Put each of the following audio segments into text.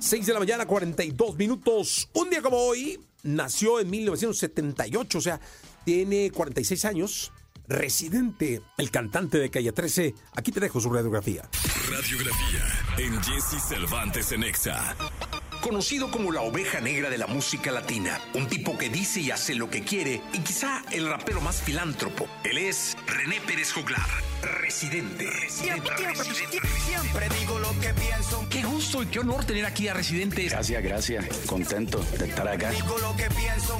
6 de la mañana, 42 minutos. Un día como hoy, nació en 1978, o sea, tiene 46 años. Residente, el cantante de Calle 13. Aquí te dejo su radiografía. Radiografía en Jesse Cervantes en Exa. Conocido como la oveja negra de la música latina, un tipo que dice y hace lo que quiere y quizá el rapero más filántropo. Él es René Pérez Joglar, residente. Siempre, siempre digo lo que pienso. Qué gusto y qué honor tener aquí a Residente. Gracias, gracias. Contento de estar acá. Digo lo que pienso.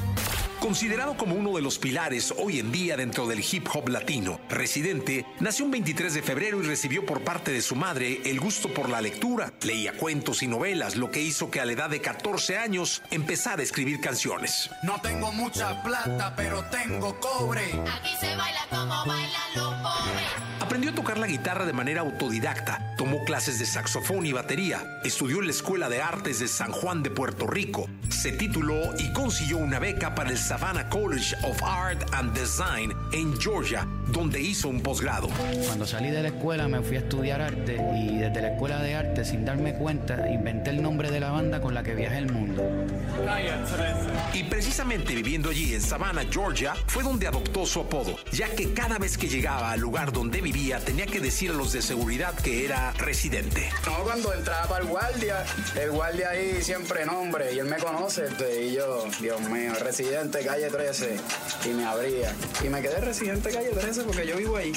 Considerado como uno de los pilares hoy en día dentro del hip hop latino, Residente nació un 23 de febrero y recibió por parte de su madre el gusto por la lectura. Leía cuentos y novelas, lo que hizo que a la edad de 14 años empezara a escribir canciones. No tengo mucha plata, pero tengo cobre. Aquí se baila como bailan los pobres. Aprendió a tocar la guitarra de manera autodidacta, tomó clases de saxofón y batería, estudió en la Escuela de Artes de San Juan de Puerto Rico, se tituló y consiguió una beca para el Savannah College of Art and Design en Georgia, donde hizo un posgrado. Cuando salí de la escuela me fui a estudiar arte y desde la escuela de arte, sin darme cuenta, inventé el nombre de la banda con la que viajé el mundo. Y precisamente viviendo allí en Savannah, Georgia, fue donde adoptó su apodo, ya que cada vez que llegaba al lugar donde vivía tenía que decir a los de seguridad que era residente. No, cuando entraba para el guardia, el guardia ahí siempre nombre, y él me conoce, este, y yo, Dios mío, residente calle 13, y me abría. Y me quedé residente calle 13 porque yo vivo ahí.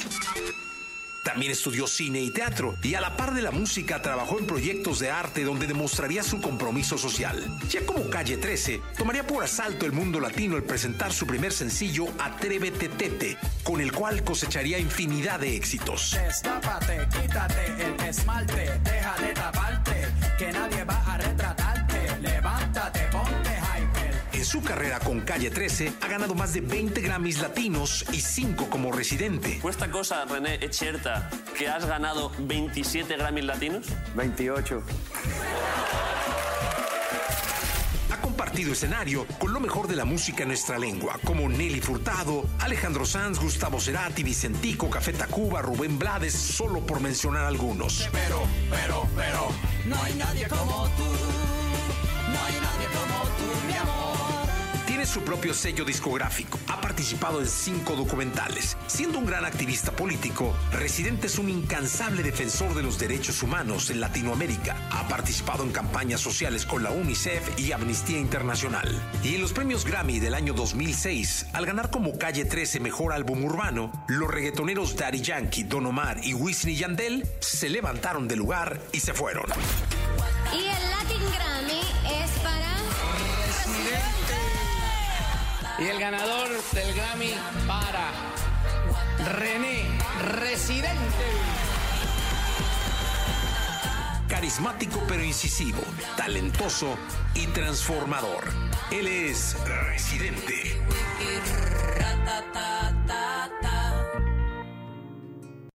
También estudió cine y teatro y a la par de la música trabajó en proyectos de arte donde demostraría su compromiso social. Ya como Calle 13, tomaría por asalto el mundo latino al presentar su primer sencillo Atrévete Tete, con el cual cosecharía infinidad de éxitos. Destápate, quítate el esmalte, deja de taparte, que nadie va su carrera con Calle 13 ha ganado más de 20 Grammys latinos y 5 como residente. Questa cosa, René, è certa che has ganado 27 Grammy latinos? 28. Compartido escenario con lo mejor de la música en nuestra lengua, como Nelly Furtado, Alejandro Sanz, Gustavo Cerati, Vicentico, Café Tacuba, Rubén Blades, solo por mencionar algunos. Pero, pero, pero, no hay nadie como tú. No hay nadie como tú, mi amor. Tiene su propio sello discográfico. Participado en cinco documentales. Siendo un gran activista político, Residente es un incansable defensor de los derechos humanos en Latinoamérica. Ha participado en campañas sociales con la UNICEF y Amnistía Internacional. Y en los premios Grammy del año 2006, al ganar como Calle 13 Mejor Álbum Urbano, los reggaetoneros Daddy Yankee, Don Omar y Wisin y Yandel se levantaron del lugar y se fueron. Y el ganador del Grammy para René Residente. Carismático pero incisivo, talentoso y transformador. Él es Residente.